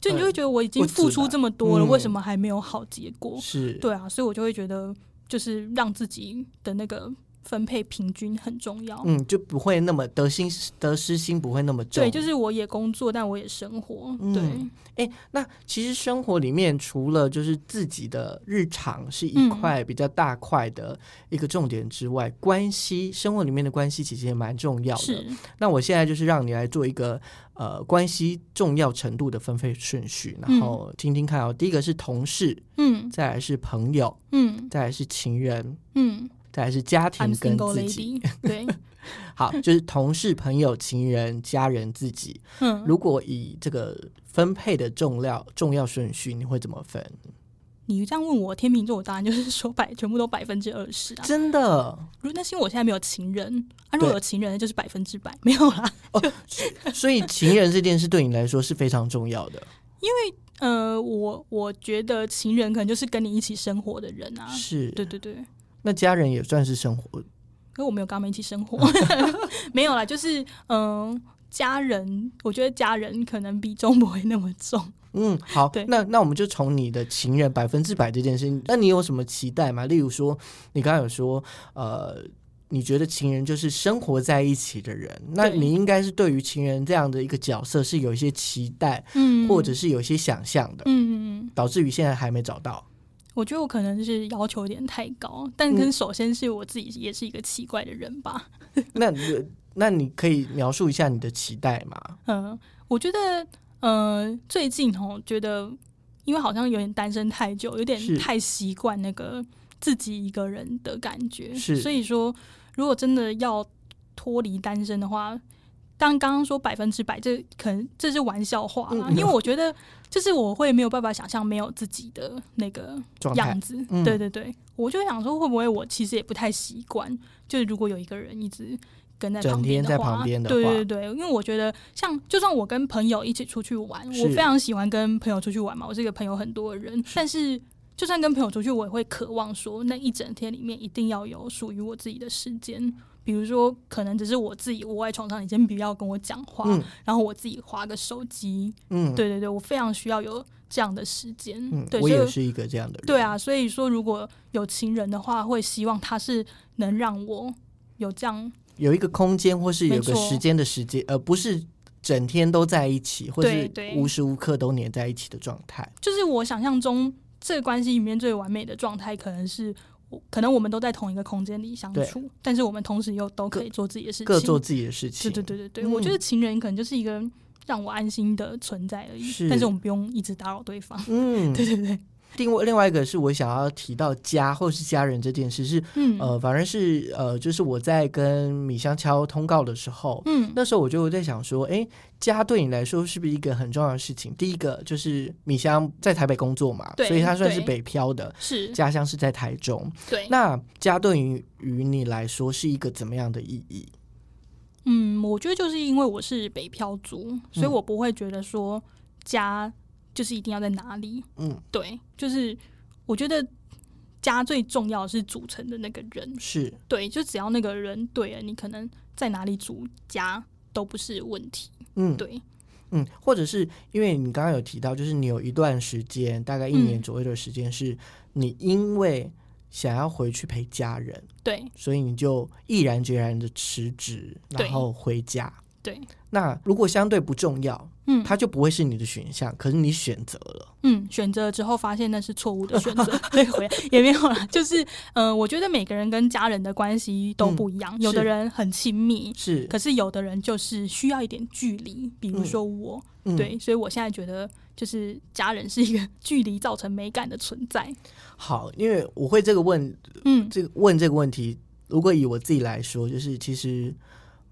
就你就会觉得我已经付出这么多了，嗯为什么还没有好结果？是，对啊，所以我就会觉得，就是让自己的那个分配平均很重要。嗯，就不会那么得心得失心不会那么重。对，就是我也工作，但我也生活。嗯对，哎，那其实生活里面除了就是自己的日常是一嗯块比较大块的一个重点之外，关系生活里面的关系其实也蛮重要的。那我现在就是让你来做一个呃关系重要程度的分配顺序，然后听听看哦。第一个是同事，嗯再来是朋友，嗯再来是情人，嗯再来是家庭跟自己。对，好，就是同事、朋友、情人、家人、自己。嗯，如果以这个分配的重要重要顺序，你会怎么分？你这样问我天秤座，我当然就是 说百全部都百分之二十啊。真的，如那是因为我现在没有情人啊，如果有情人，那就是百分之百没有啦。哦所以情人这件事对你来说是非常重要的。因为呃，我我觉得情人可能就是跟你一起生活的人啊。是，对对对，那家人也算是生活。可是我没有跟他们一起生活，没有啦，就是嗯、呃家人，我觉得家人可能比重不会那么重。嗯，好对，那那我们就从你的情人百分之百这件事情，那你有什么期待吗？例如说，你刚刚有说，呃，你觉得情人就是生活在一起的人，那你应该是对于情人这样的一个角色是有一些期待，嗯或者是有一些想象的，嗯嗯嗯，导致于现在还没找到。我觉得我可能是要求有点太高，但嗯跟首先是我自己也是一个奇怪的人吧。那那你可以描述一下你的期待吗？嗯，我觉得呃最近哦，觉得因为好像有点单身太久，有点太习惯那个自己一个人的感觉，是所以说如果真的要脱离单身的话。当刚刚说百分之百，这可能这是玩笑话啦，嗯因为我觉得就是我会没有办法想象没有自己的那个样子。嗯对对对，我就想说会不会我其实也不太习惯，就是如果有一个人一直跟在旁边的话，对对对，因为我觉得像就算我跟朋友一起出去玩，我非常喜欢跟朋友出去玩嘛，我是一个朋友很多的人，但是。就算跟朋友出去，我也会渴望说，那一整天里面一定要有属于我自己的时间。比如说，可能只是我自己窝在床上，你先不要跟我讲话，嗯然后我自己划个手机。嗯，对对对，我非常需要有这样的时间。嗯，对，我也是一个这样的人。对啊，所以说如果有情人的话，会希望他是能让我有这样，有一个空间，或是有个时间的时间，而不是整天都在一起，或是无时无刻都黏在一起的状态。就是我想象中这个关系里面最完美的状态，可能是我可能我们都在同一个空间里相处，但是我们同时又都可以做自己的事情，各做自己的事情。对对对对对，嗯我觉得情人可能就是一个让我安心的存在而已，是但是我们不用一直打扰对方。嗯，对对对，另外另外一个是我想要提到家或是家人这件事是，嗯呃，反正是呃，就是我在跟米香敲通告的时候，嗯那时候我就在想说，哎，家对你来说是不是一个很重要的事情？第一个就是米香在台北工作嘛，对所以她算是北漂的，是，家乡是在台中。对，那家对于于你来说是一个怎么样的意义？嗯，我觉得就是因为我是北漂族，所以嗯我不会觉得说家就是一定要在哪里。嗯，对，就是我觉得家最重要的是组成的那个人。是对，就只要那个人对了，你可能在哪里组家都不是问题。嗯对，嗯，或者是因为你刚刚有提到，就是你有一段时间，大概一年嗯左右的时间，是你因为想要回去陪家人，对，所以你就毅然决然的辞职，然后回家。对，那如果相对不重要，嗯。它就不会是你的选项，可是你选择了。嗯，选择之后发现那是错误的选择，对，回来。也没有啦。就是，嗯、我觉得每个人跟家人的关系都不一样，有的人很亲密，是，可是有的人就是需要一点距离，比如说我，嗯，对，所以我现在觉得就是家人是一个距离造成美感的存在。好，因为我会这个问嗯，这个问这个问题，如果以我自己来说，就是其实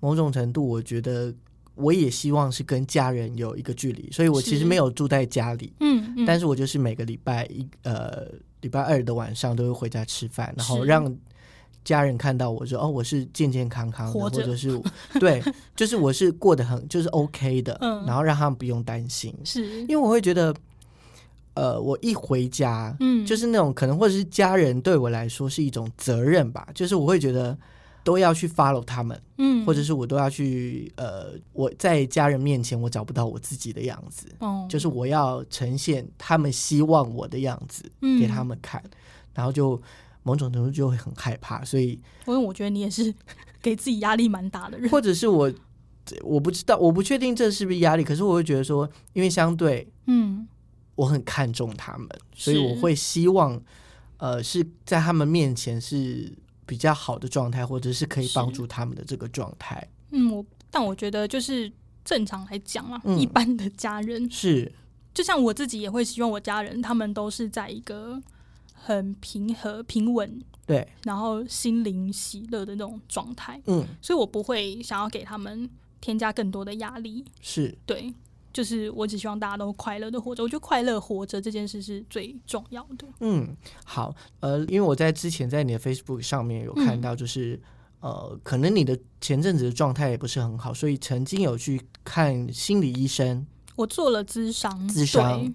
某种程度，我觉得我也希望是跟家人有一个距离，所以我其实没有住在家里，嗯嗯，但是我就是每个礼拜一呃礼拜二的晚上都会回家吃饭，然后让家人看到我说哦我是健健康康的，或者是 对，就是我是过得很就是 OK 的，嗯然后让他们不用担心，是。因，为我会觉得呃我一回家。嗯，就是那种可能或者是家人对我来说是一种责任吧，就是我会觉得都要去 follow 他们，嗯，或者是我都要去呃我在家人面前我找不到我自己的样子，哦，就是我要呈现他们希望我的样子嗯。给他们看，然后就某种程度就会很害怕，所以因为我觉得你也是 给自己压力蛮大的人。或者是我我不知道我不确定这是不是压力，可是我会觉得说，因为相对嗯。我很看重他们，所以我会希望，呃，是在他们面前是比较好的状态，或者是可以帮助他们的这个状态。嗯，我但我觉得就是正常来讲啊，嗯一般的家人，是，就像我自己也会希望我家人他们都是在一个很平和、平稳，对，然后心灵喜乐的那种状态。嗯，所以我不会想要给他们添加更多的压力。是对，就是我只希望大家都快乐的活着。我觉得快乐活着这件事是最重要的。嗯，好，呃，因为我在之前在你的 Facebook 上面有看到，就是、呃，可能你的前阵子的状态也不是很好，所以曾经有去看心理医生。我做了咨商，咨商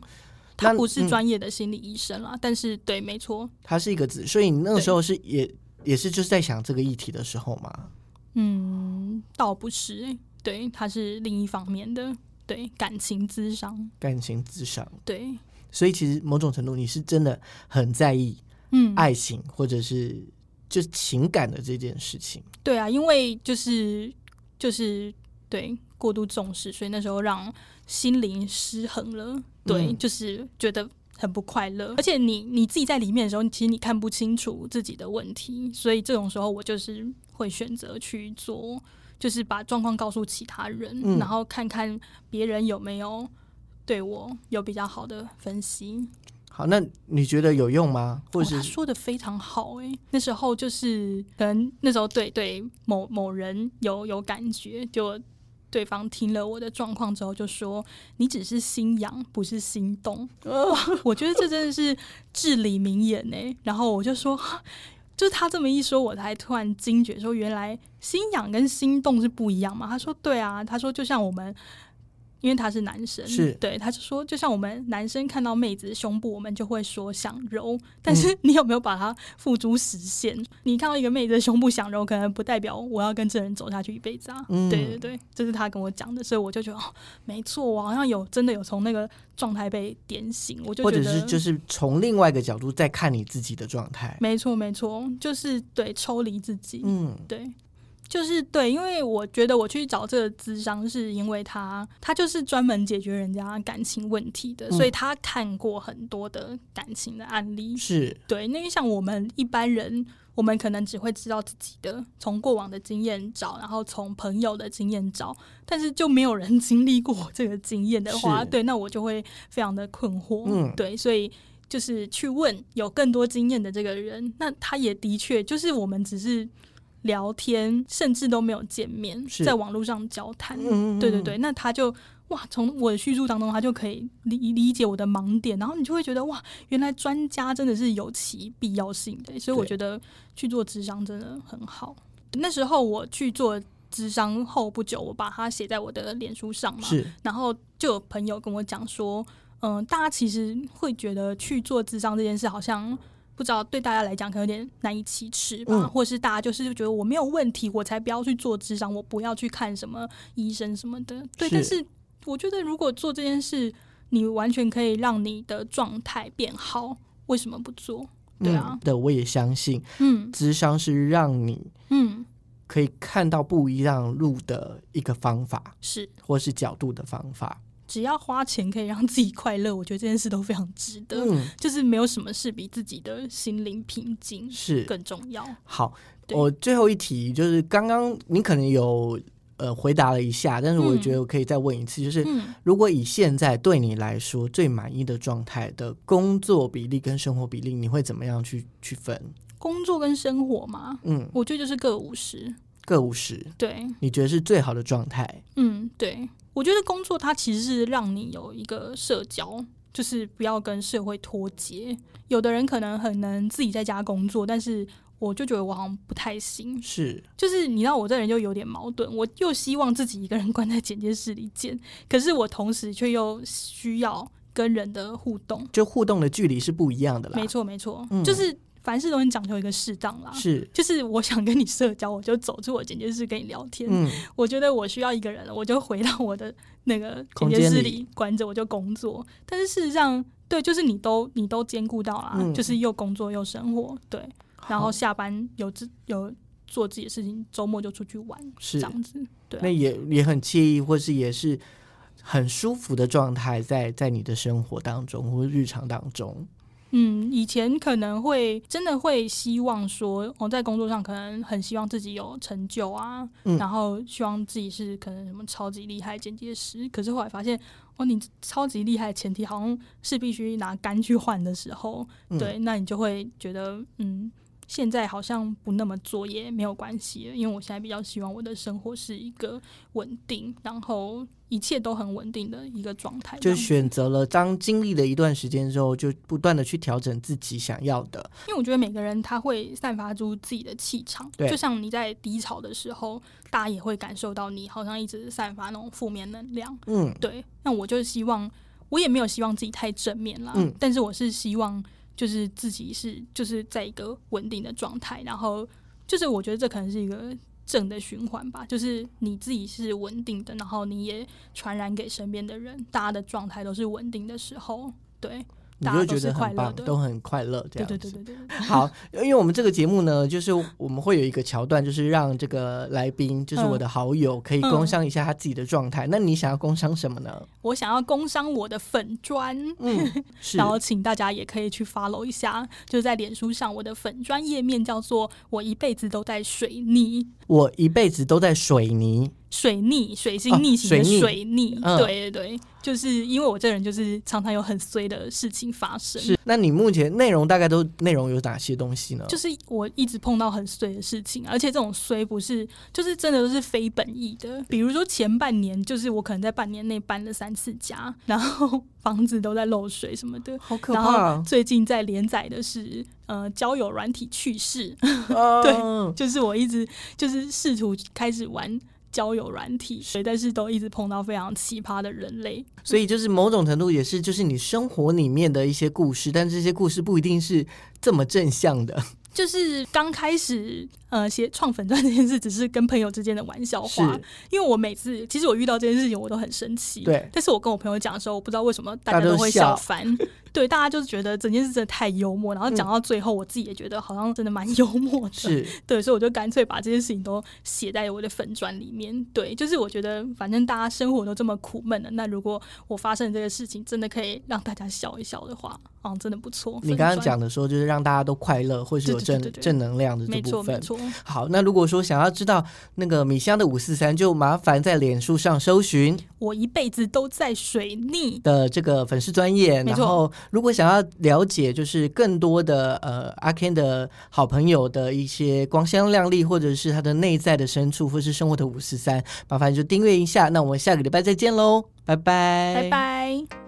他不是嗯专业的心理医生啦，但是对，没错，他是一个子，所以你那个时候是也也是就是在想这个议题的时候嘛。嗯，倒不是、欸，对，他是另一方面的，对，感情智商，感情智商，对，所以其实某种程度你是真的很在意嗯，爱情或者是就是情感的这件事情。对啊，因为就是就是对过度重视，所以那时候让心灵失衡了。对，嗯。就是觉得很不快乐，而且你你自己在里面的时候，其实你看不清楚自己的问题，所以这种时候我就是会选择去做，就是把状况告诉其他人，嗯然后看看别人有没有对我有比较好的分析。好，那你觉得有用吗？或哦、者是、他说的非常好诶、那时候就是可能那时候对对某某人有有感觉，就对方听了我的状况之后就说：“你只是心痒，不是心动。”哇，我觉得这真的是至理名言呢、然后我就说。就是他这么一说，我才突然惊觉，说原来心痒跟心动是不一样嘛。他说对啊，他说就像我们，因为他是男生，是对，他就说就像我们男生看到妹子胸部，我们就会说想揉，但是 你有没有把它付诸实现？你看到一个妹子的胸部想揉，可能不代表我要跟这人走下去一辈子啊。嗯对对对，这是他跟我讲的，所以我就觉得哦，没错，我好像有真的有从那个状态被点醒，我就或者是就是从另外一个角度再看你自己的状态？没错没错，就是对抽离自己，嗯，对，就是对，因为我觉得我去找这个咨商，是因为他他就是专门解决人家感情问题的，嗯所以他看过很多的感情的案例。是对，那像我们一般人，我们可能只会知道自己的，从过往的经验找，然后从朋友的经验找，但是就没有人 经历过这个经验的话，对，那我就会非常的困惑。嗯对，所以就是去问有更多经验的这个人，那他也的确就是我们只是聊天，甚至都没有见面，在网络上交谈。嗯对对对，那他就哇，从我的叙述当中，他就可以理理解我的盲点，然后你就会觉得哇，原来专家真的是有其必要性的，所以我觉得去做智商真的很好。那时候我去做智商后不久，我把它写在我的脸书上嘛，然后就有朋友跟我讲说，嗯、大家其实会觉得去做智商这件事好像。不知道对大家来讲可能有点难以启齿吧，嗯。或是大家就是觉得我没有问题，我才不要去做智商，我不要去看什么医生什么的。对，是。但是我觉得如果做这件事，你完全可以让你的状态变好，为什么不做？对啊。嗯、的，我也相信，嗯。智商是让你嗯，可以看到不一样路的一个方法，是，或是角度的方法。只要花钱可以让自己快乐，我觉得这件事都非常值得。嗯，就是没有什么事比自己的心灵平静是更重要。好。我最后一题就是刚刚你可能有呃回答了一下，但是我嗯觉得我可以再问一次，就是嗯，如果以现在对你来说最满意的状态的工作比例跟生活比例，你会怎么样去去分？工作跟生活嘛，嗯，我觉得就是各五十。各五十，对，你觉得是最好的状态？嗯，对，我觉得工作它其实是让你有一个社交，就是不要跟社会脱节。有的人可能很能自己在家工作，但是我就觉得我好像不太行。是就是你知道，我这人就有点矛盾，我又希望自己一个人 关在剪接室里剪，可是我同时却又需要跟人的互动。就互动的距离是不一样的啦。没错，没错，嗯就是凡事都很讲究一个适当啦。是，就是我想跟你社交，我就走出我剪接室跟你聊天。嗯，我觉得我需要一个人了，我就回到我的那个剪接室里里关着，我就工作。但是事实上，对，就是你都你都兼顾到啦，嗯就是又工作又生活，对，然后下班有自有做自己的事情，周末就出去玩，是这样子，对啊、那也也很惬意，或是也是很舒服的状态，在在你的生活当中或日常当中。嗯，以前可能会真的会希望说，我、在工作上可能很希望自己有成就啊，嗯然后希望自己是可能什么超级厉害剪接师。可是后来发现，哦，你超级厉害，前提好像是必须拿肝去换的时候，对，那你就会觉得，嗯。现在好像不那么做也没有关系了，因为我现在比较希望我的生活是一个稳定，然后一切都很稳定的一个状态。就选择了当经历了一段时间之后，就不断的去调整自己想要的。因为我觉得每个人他会散发出自己的气场，就像你在低潮的时候，大家也会感受到你好像一直散发那种负面能量。嗯，对。那我就希望，我也没有希望自己太正面啦，嗯，但是我是希望。就是自己是就是在一个稳定的状态，然后就是我觉得这可能是一个正的循环吧。就是你自己是稳定的，然后你也传染给身边的人，大家的状态都是稳定的时候，对。你就觉得很棒，都很快乐，这样子。对对对对对。好，因为我们这个节目呢，就是我们会有一个桥段，就是让这个来宾，就是我的好友，可以工商一下他自己的状态。那你想要工商什么呢？我想要工商我的粉砖，嗯，然后请大家也可以去 follow 一下，就是在脸书上，我的粉砖页面叫做“我一辈子都在水泥”，我一辈子都在水泥。水逆，水星逆行的水逆，对对对，就是因为我这人就是常常有很衰的事情发生。是，那你目前内容大概都内容有哪些东西呢？就是我一直碰到很衰的事情，而且这种衰不是，就是真的都是非本意的。比如说前半年，就是我可能在半年内搬了三次家，然后 房子都在漏水什么的，好可怕。最近在连载的是呃交友软体趣事，对，就是我一直就是试图开始玩。交友软体，但是都一直碰到非常奇葩的人类，所以就是某种程度也是就是你生活里面的一些故事，但这些故事不一定是这么正向的。就是刚开始，呃，写创粉钻这件事只是跟朋友之间的玩笑话，因为我每次其实我遇到这件事情我都很生气，对，但是我跟我朋友讲的时候，我不知道为什么大家都会笑翻。对，大家就是觉得整件事真的太幽默，然后讲到最后，我自己也觉得好像真的蛮 幽默的。是，对，所以我就干脆把这件事情都写在我的粉砖里面。对，就是我觉得反正大家生活都这么苦闷了，那如果我发生这个事情，真的可以让大家笑一笑的话，啊，真的不错。你刚刚讲的说，就是让大家都快乐，或是有正正能量的这部分。没错，没错。好，那如果说想要知道那个米香的五四三，就麻烦在脸书上搜寻“我一辈子都在水逆”的这个粉丝专业。然后，如果想要了解就是更多的呃阿 Ken 的好朋友的一些光鲜亮丽，或者是他的内在的深处，或是生活的五四三，麻烦就订阅一下。那我们下个礼拜再见喽，拜拜，拜拜。